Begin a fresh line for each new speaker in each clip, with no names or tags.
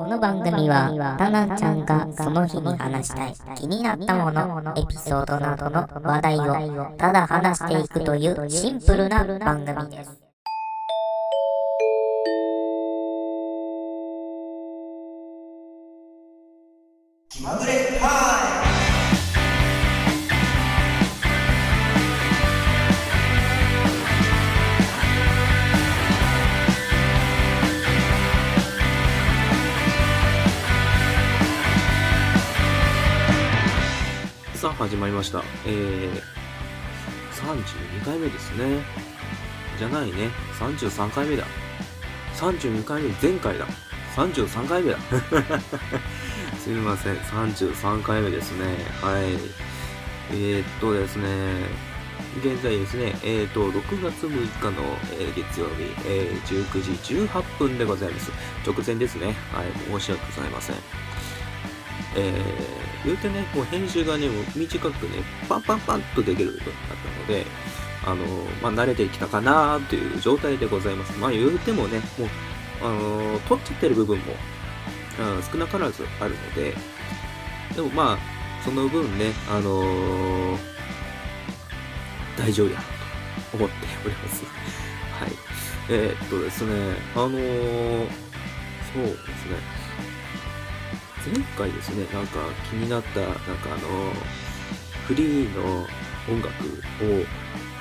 この番組は、タナちゃんがその日に話したい気になったもの、エピソードなどの話題をただ話していくというシンプルな番組です。
さあ始まりました。えー、32回目ですね。じゃないね。33回目だ。32回目、前回だ。33回目だ。すみません。33回目ですね。はい。えー、っとですね。現在ですね、えー、っと、6月6日の、えー月曜日、えー19時18分でございます。直前ですね。はい。申し訳ございません。えー、言うてね、もう編集がね、もう短くね、パンパンパンとできるようになったので、あの、まあ、慣れてきたかなという状態でございます。まあ、言うてもね、もう、あのー、取っちゃってる部分も、うん、少なからずあるので、でもまあ、その分ね、あのー、大丈夫やと思っております。はい。えー、っとですね、あの、そうですね、前回ですね、なんか気になった、なんかあの、フリーの音楽を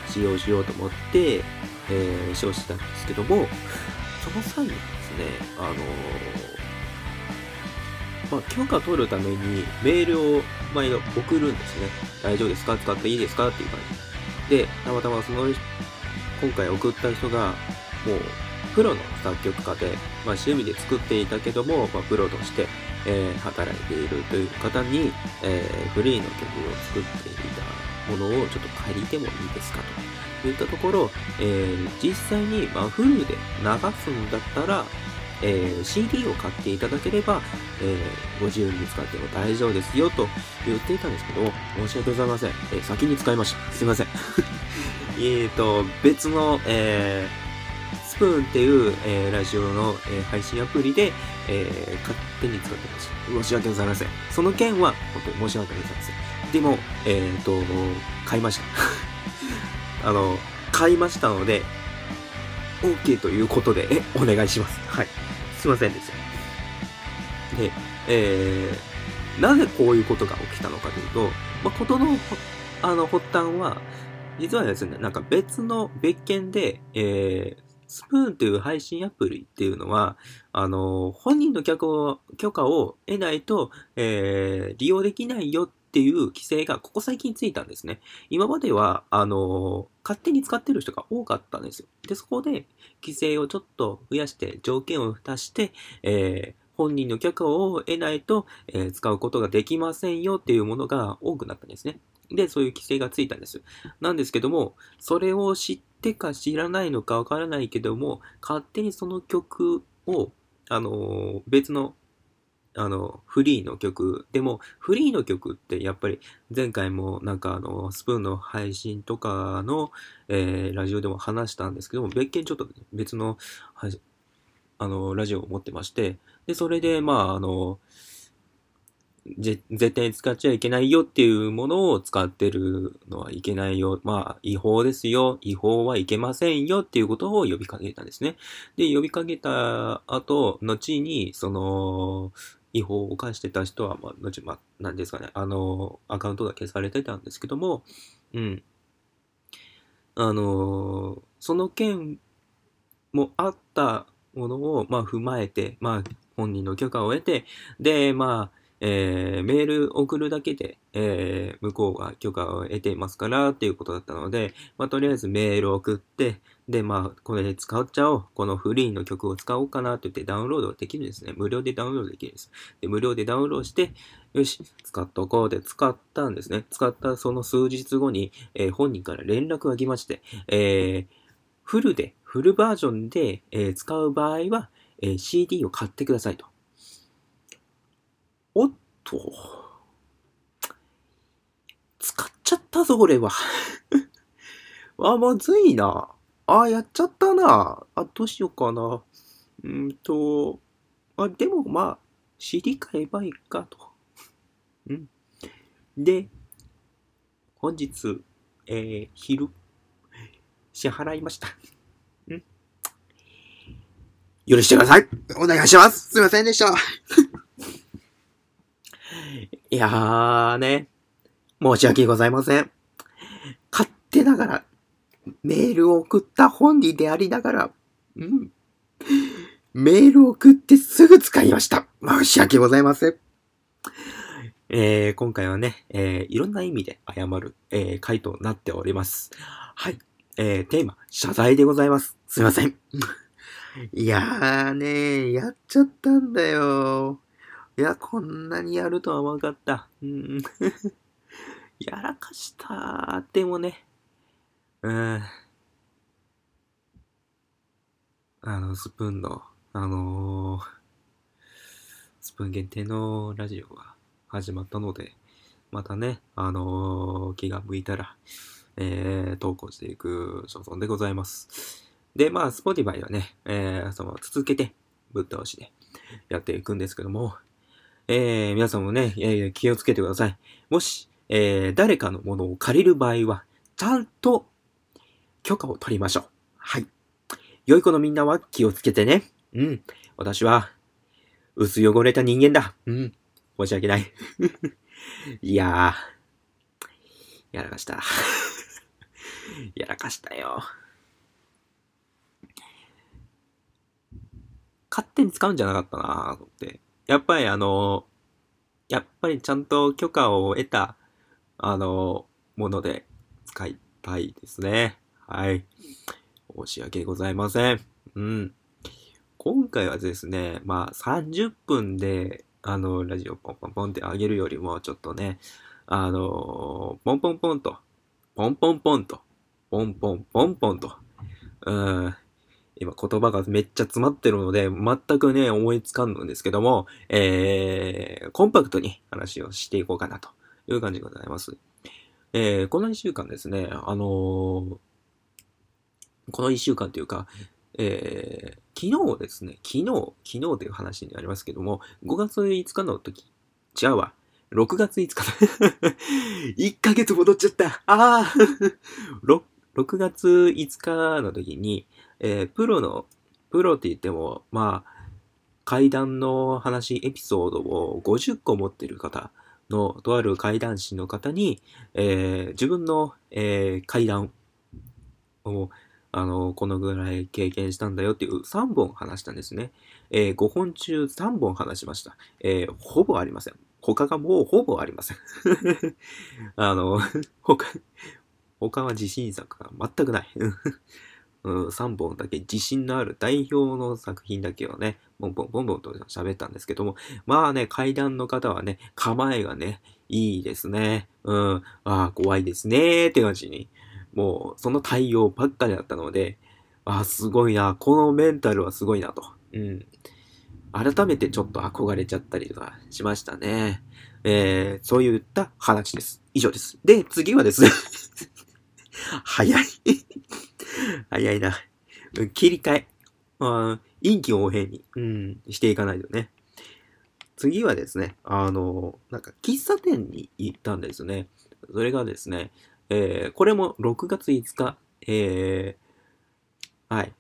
使用しようと思って、えー、使用したんですけども、その際にですね、あのまあ、許可取るためにメールを毎度送るんですね。大丈夫ですか？使っていいですか？っていう感じで。たまたまその、今回送った人が、もう、プロの作曲家で、まあ、趣味で作っていたけども、まあ、プロとして、えー働いているという方に、えーフリーの曲を作っていたものをちょっと借りてもいいですかと言ったところ、えー実際に、まあ、フルで流すんだったら、えー CD を買っていただければ、えーご自由に使っても大丈夫ですよと言っていたんですけど、申し訳ございません。えー先に使いました。すいません。えっと、別の、えースプーンっていう、えーラジオの、えー配信アプリで、えー勝手に使ってました。申し訳ございません。その件は、本当に申し訳ございません。でも、えっ、と、買いました。あの、買いましたので、OK ということで、え、お願いします。はい。すいませんでした。で、えー、なぜこういうことが起きたのかというと、まあ、ことの、あの、発端は、実はですね、なんか別の別件で、えー、スプーンという配信アプリっていうのは、あの、本人の許可を許可を得ないと、えー、利用できないよっていう規制がここ最近ついたんですね。今までは、あの、勝手に使ってる人が多かったんですよ。で、そこで規制をちょっと増やして、条件を足して、えー本人の許可を得ないと、えー使うことができませんよっていうものが多くなったんですね。で、そういう規制がついたんです。なんですけども、それを知ってか知らないのかわからないけども、勝手にその曲を、あの別の、あの、フリーの曲。でも、フリーの曲ってやっぱり前回もなんかあの、スプーンの配信とかの、えーラジオでも話したんですけども、別件ちょっと別の、あの、ラジオを持ってまして、で、それで、まあ、あの、絶対に使っちゃいけないよっていうものを使ってるのはいけないよ。まあ、違法ですよ。違法はいけませんよっていうことを呼びかけたんですね。で、呼びかけた後、後に、その、違法を犯してた人は、まあ、後、まあ、なんですかね、あの、アカウントが消されてたんですけども、うん。あの、その件もあったものを、まあ、踏まえて、まあ、本人の許可を得て、で、まあ、えーメール送るだけで、えー向こうが許可を得ていますからっていうことだったので、まあ、とりあえずメール送って、で、まあ、これで使っちゃおう。このフリーの曲を使おうかなって言ってダウンロードできるんですね。無料でダウンロードできるんです。で、無料でダウンロードして、よし、使っとこうで使ったんですね。使ったその数日後に、えー本人から連絡が来まして、えーフルで、フルバージョンで、えー使う場合は、えー CD を買ってくださいと。と。使っちゃったぞ、俺は。あ、まずいな。あ、やっちゃったな。あ、どうしようかな。うんと、あ、でもまあ、知り買えばいいかと。うん。で、本日、えー、昼、支払いました。うん。許してください
お願いします。すいませんでした。
いやーね、申し訳ございません。勝手ながら、メールを送った本人でありながら、うん。メールを送ってすぐ使いました。申し訳ございません。えー、今回はね、えー、いろんな意味で謝る、えー、回となっております。はい。えー、テーマ、謝罪でございます。すいません。いやーねやっちゃったんだよ。いや、こんなにやるとは思わなかった。うん。やらかした。でもね、うん。あの、スプーンの、あのースプーン限定のラジオが始まったので、またね、あのー気が向いたら、えー、投稿していく所存でございます。で、まあ、Spotify はね、えー、その、続けて、ぶっ倒しでやっていくんですけども、えー、皆さんもね、えー気をつけてください。もし、えー、誰かのものを借りる場合は、ちゃんと許可を取りましょう。はい。良い子のみんなは気をつけてね。うん。私は、薄汚れた人間だ。うん。申し訳ない。いやー、やらかした。やらかしたよ。勝手に使うんじゃなかったなと思って。やっぱりあの、やっぱりちゃんと許可を得た、あの、もので使いたいですね。はい。申し訳ございません。うん。今回はですね、まあ30分で、あの、ラジオポンポンポンって上げるよりも、ちょっとね、あの、ポンポンポンと、ポンポンポンと、ポンポンポンポンと、うん。今言葉がめっちゃ詰まってるので、全くね、思いつかんのですけども、えー、コンパクトに話をしていこうかなという感じでございます。えー、この一週間ですね、あのーこの一週間というか、えー、昨日ですね、昨日、昨日という話になりますけども、5月5日の時、違うわ。6月5日だ。1ヶ月戻っちゃった。ああ 6, 6月5日の時に、えープロの、プロって言っても、まあ、階段の話、エピソードを50個持ってる方の、とある階段師の方に、えー自分の、えー階段を、あの、このぐらい経験したんだよっていう3本話したんですね。えー5本中3本話しました。えーほぼありません。他がもうほぼありません。あの、他、他は自信作が全くない。うん、3本だけ自信のある代表の作品だけをね、ボンボンボンボンと喋ったんですけども、まあね、階段の方はね、構えがね、いいですね。うん、ああ、怖いですねって感じに、もう、その対応ばっかりだったので、ああ、すごいな、このメンタルはすごいなと。うん。改めてちょっと憧れちゃったりとかしましたね。えー、そういった話です。以上です。で、次はですね、早い。早いな。うん切り替え。まあ、臨機応変に、うん、していかないとね。次はですね、あの、なんか、喫茶店に行ったんですね。それがですね、えー、これも6月5日、えー、はい、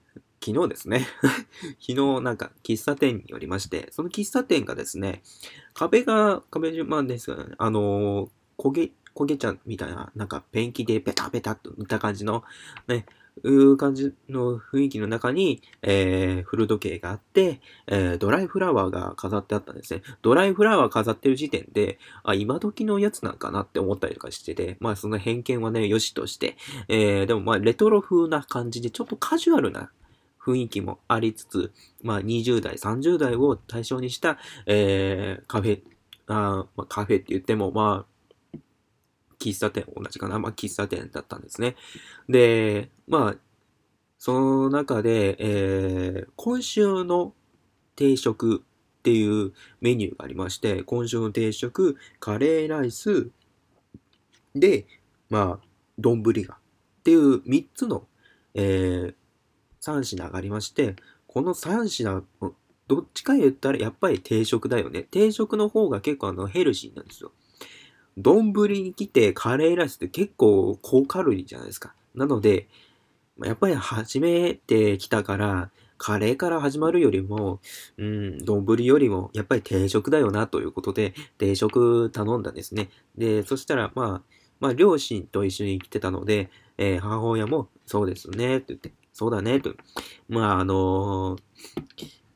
昨日ですね。昨日なんか喫茶店によりまして、その喫茶店がですね、壁が、壁順ですよね、あのー焦げ、焦げ茶みたいな、なんかペンキでペタペタっと塗った感じの、ね、いう感じの雰囲気の中に、えー、古時計があって、えー、ドライフラワーが飾ってあったんですね。ドライフラワー飾ってる時点で、あ、今時のやつなんかなって思ったりとかしてて、まあその偏見はね、良しとして、えー、でもまあレトロ風な感じで、ちょっとカジュアルな雰囲気もありつつ、まあ20代、30代を対象にした、えー、カフェ、あまあ、カフェって言っても、まあ、喫茶店、同じかな？まあ、喫茶店だったんですね。で、まあ、その中で、えー今週の定食っていうメニューがありまして、今週の定食、カレーライス、で、まあ、丼が、っていう3つの、えー、3品がありまして、この3品どっちか言ったらやっぱり定食だよね。定食の方が結構あのヘルシーなんですよ。丼に来てカレーライスって結構高カロリーじゃないですか。なので、やっぱり初めて来たから、カレーから始まるよりも、うん、丼よりも、やっぱり定食だよな、ということで、定食頼んだんですね。で、そしたら、まあ、まあ、両親と一緒に来てたので、えー、母親も、そうですね、って言って、そうだね、と。まあ、あのー、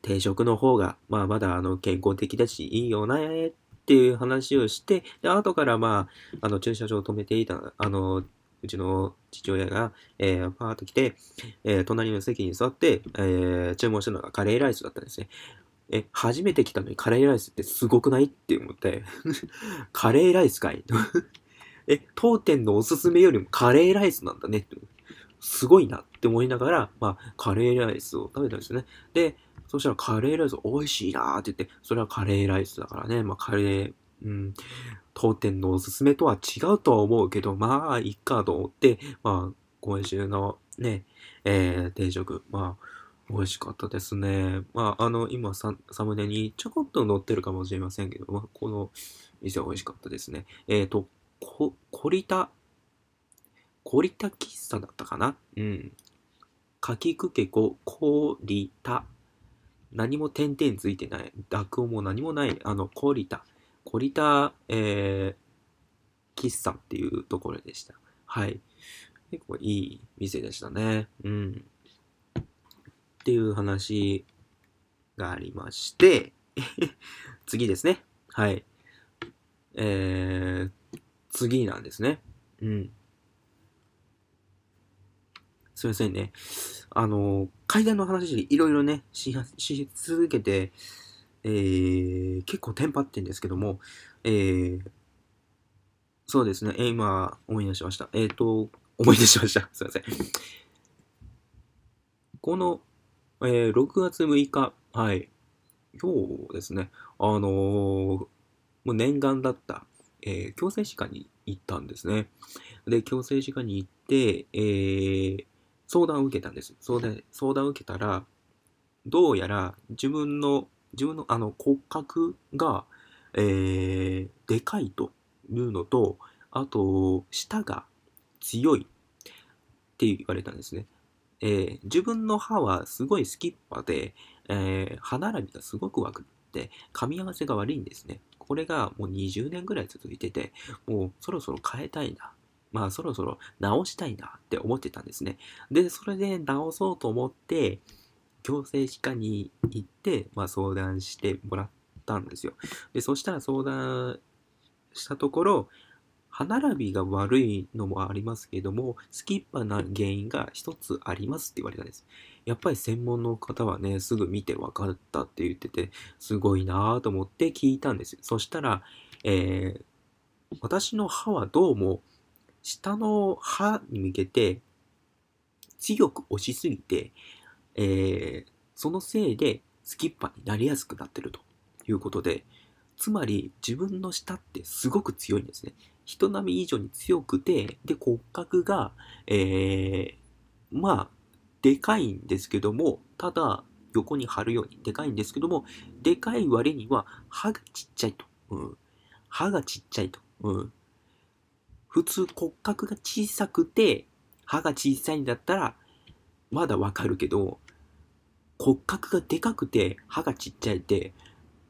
定食の方が、まあ、まだ、あの、健康的だし、いいよね、っっていう話をして、で、後から、まあ、あの、駐車場を止めていた、あの、うちの父親が、えー、パーッと来て、えー、隣の席に座って、えー、注文したのがカレーライスだったんですね。え、初めて来たのにカレーライスってすごくないって思って、カレーライスかい え、当店のおすすめよりもカレーライスなんだねって。すごいなって思いながら、まあ、カレーライスを食べたんですよね。で、そしたらカレーライス美味しいなーって言って、それはカレーライスだからね、まあカレー、うん、当店のおすすめとは違うとは思うけど、まあ、いっかと思って、まあ、今週のね、えー、定食、まあ、美味しかったですね。まあ、あの、今サ、サムネにちょこっと載ってるかもしれませんけど、まあ、この店美味しかったですね。えっ、ー、と、こ、コリタ、コリタ喫茶だったかな？うん。かきくけこ、コリタ。何も点々ついてない。濁音も何もない。あの、コリタ。コリタ、えー、喫茶っていうところでした。はい。結構いい店でしたね。うん。っていう話がありまして、次ですね。はい。えー、次なんですね。うん。すいませんね。あの、階段の話いろいろね、し、し続けて、えー、結構テンパってんですけども、えー、そうですね、えー、今思い出しました。えっ、ー、と、思い出しました。すいません。この、えー、6月6日、はい、今日ですね、あのー、もう念願だった、えー、強制歯科に行ったんですね。で、強制歯科に行って、えー、相談を受けたんです。相談、相談を受けたら、どうやら自分の自分のあの骨格が、えー、でかいというのと、あと、舌が強いって言われたんですね。えー、自分の歯はすごいスキッパで、えー、歯並びがすごく悪くて、噛み合わせが悪いんですね。これがもう20年ぐらい続いてて、もうそろそろ変えたいな。まあそろそろ直したいなって思ってたんですね。で、それで直そうと思って、矯正歯科に行って、まあ、相談してもらったんですよ。で、そしたら相談したところ、歯並びが悪いのもありますけども、スキッパな原因が一つありますって言われたんです。やっぱり専門の方はね、すぐ見て分かったって言ってて、すごいなぁと思って聞いたんですよ。そしたら、えー、私の歯はどうも、下の歯に向けて強く押しすぎて、えー、そのせいでスキッパーになりやすくなってるということで、つまり自分の舌ってすごく強いんですね。人並み以上に強くて、で、骨格が、えー、まあ、でかいんですけども、ただ、横に貼るようにでかいんですけども、でかい割には歯がちっちゃいと。うん。歯がちっちゃいと。うん。普通骨格が小さくて、歯が小さいんだったら、まだわかるけど、骨格がでかくて歯がちっちゃいて、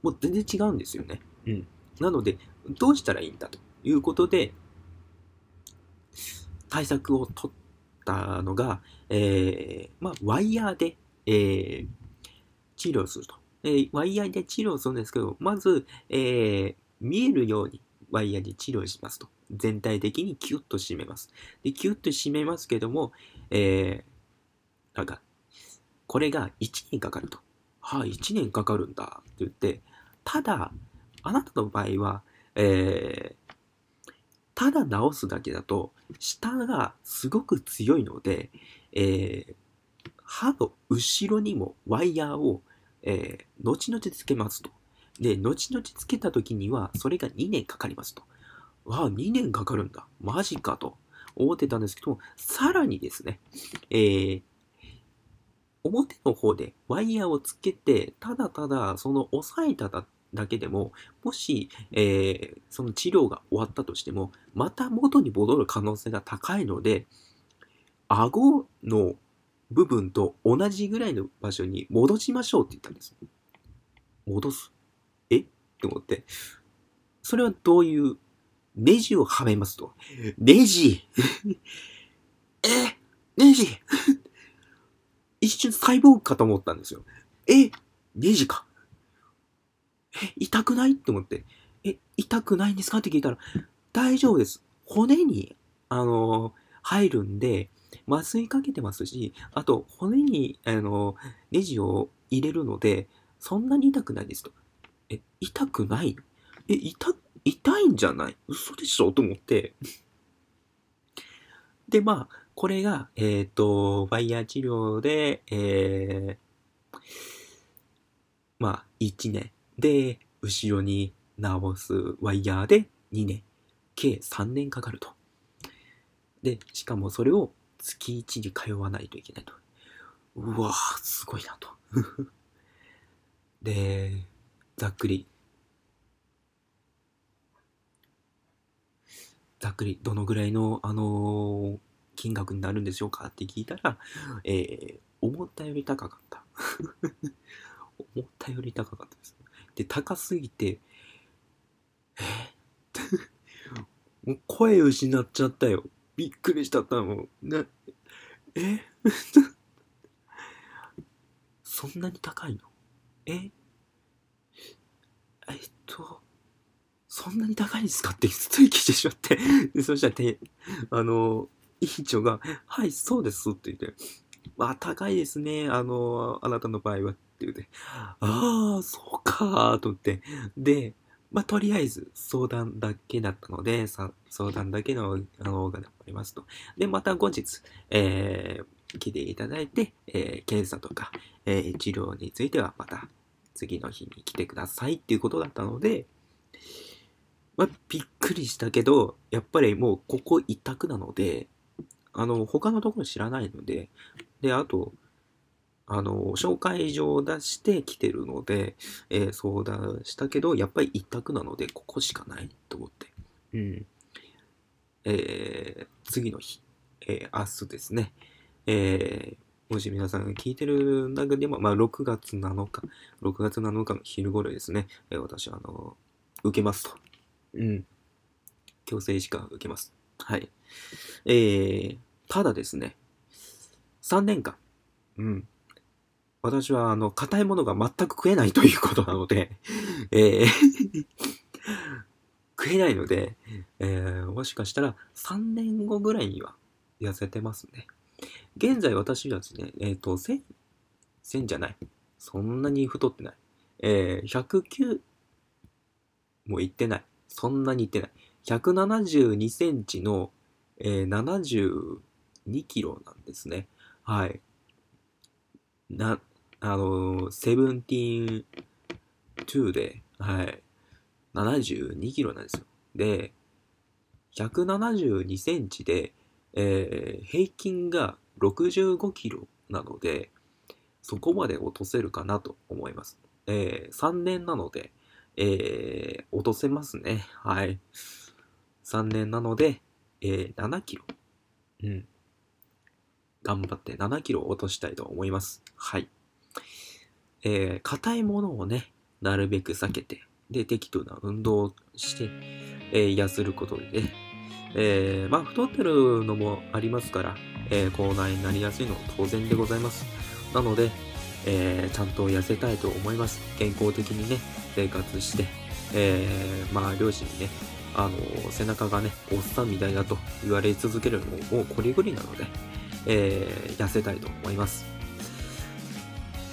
もう全然違うんですよね。うん。なので、どうしたらいいんだということで、対策を取ったのが、えー、まあ、ワイヤーで、えー、治療すると。えー、ワイヤーで治療するんですけど、まず、えー、見えるようにワイヤーで治療しますと。全体的にキュッと締めます。で、キュッと締めますけども、えー、なんか、これが1年かかると。はあ、1年かかるんだって言って、ただ、あなたの場合は、えー、ただ直すだけだと、下がすごく強いので、えー、歯の後ろにもワイヤーを、えー、後々つけますと。で、後々つけた時には、それが2年かかりますと。わあ、2年かかるんだ。マジかと思ってたんですけども、さらにですね、えー、表の方でワイヤーをつけて、ただただその押さえただだけでも、もし、えーその治療が終わったとしても、また元に戻る可能性が高いので、顎の部分と同じぐらいの場所に戻しましょうって言ったんです。戻すえ？って思って。それはどういう、ネジをはめますと。ネジ え？ネジ 一瞬サイボーグかと思ったんですよ。え？ネジかえ？痛くない？って思って。え、痛くないんですか？って聞いたら、大丈夫です。骨に、あの入るんで、麻酔かけてますし、あと、骨に、あのネジを入れるので、そんなに痛くないですと。え、痛くない？え、痛、痛いんじゃない？嘘でしょ？と思って。で、まあ、これが、えっ、と、ワイヤー治療で、えー、まあ、1年。で、後ろに直すワイヤーで2年。計3年かかると。で、しかもそれを月1に通わないといけないと。うわぁ、すごいなと。で、ざっくり。ざっくりどのぐらいの、あのー金額になるんでしょうかって聞いたら、えー思ったより高かった。思ったより高かったです。で、高すぎて、え？もう声失っちゃったよ。びっくりしたったもん。な、え？そんなに高いの？え？と、そんなに高いんですかって普通に聞いてしまって。でそしたらて、あの、委員長が、はい、そうですって言って、まあ、高いですね。あの、あなたの場合はって言って、ああ、そうか、と思って。で、まあ、とりあえず相談だけだったので、相談だけのあのお金もありますと。で、また後日、えー、来ていただいて、えー検査とか、えー治療についてはまた次の日に来てくださいっていうことだったので、まあ、びっくりしたけど、やっぱりもうここ一択なので、あの、他のところ知らないので、で、あと、あの、紹介状を出して来てるので、えー相談したけど、やっぱり一択なので、ここしかないと思って。うん。えー次の日、えー明日ですね。えーもし皆さんが聞いてる中でも、まあ、6月7日、6月7日の昼頃ですね、えー私は、あの、受けますと。うん。強制歯科受けます。はい。えー、ただですね、3年間、うん。私は、あの、硬いものが全く食えないということなので、えー 食えないので、えーもしかしたら3年後ぐらいには痩せてますね。現在私はですね、えっ、と、1000、1000じゃない。そんなに太ってない。えー、109もいってない。そんなにいってない。172センチの、えー、72キロなんですね。はい。な、あのー、セブンティーン2で、はい。72キロなんですよ。で、172センチで、えー平均が65キロなので、そこまで落とせるかなと思います。えー3年なので、えー落とせますね。はい。3年なので、えー7キロ。うん。頑張って7キロ落としたいと思います。はい。えー硬いものをね、なるべく避けて、で、適度な運動をして、えー痩せることでね、えーまあ、太ってるのもありますから、えー、口内になりやすいのは当然でございます。なので、えーちゃんと痩せたいと思います。健康的にね、生活して、えーまあ、両親にね、あの背中がね、おっさんみたいだと言われ続けるのももうこりごりなので、えー痩せたいと思います。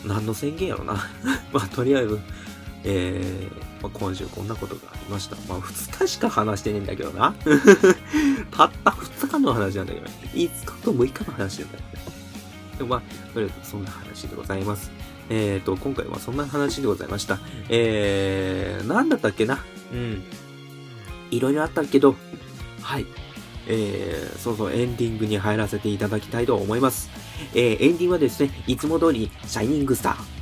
何の宣言やろな。まあ、とりあえず、えーまあ、今週こんなことがありました。まあ、2日しか話してねえんだけどな。たった2日の話なんだけど、ね5日と6日の話なんだよね。でまあ、とりあえずそんな話でございます。えーと、今回はそんな話でございました。えー、なんだったっけなうん。いろいろあったけど、はい。えー、そうそう、エンディングに入らせていただきたいと思います。えーエンディングはですね、いつも通り、シャイニングスター。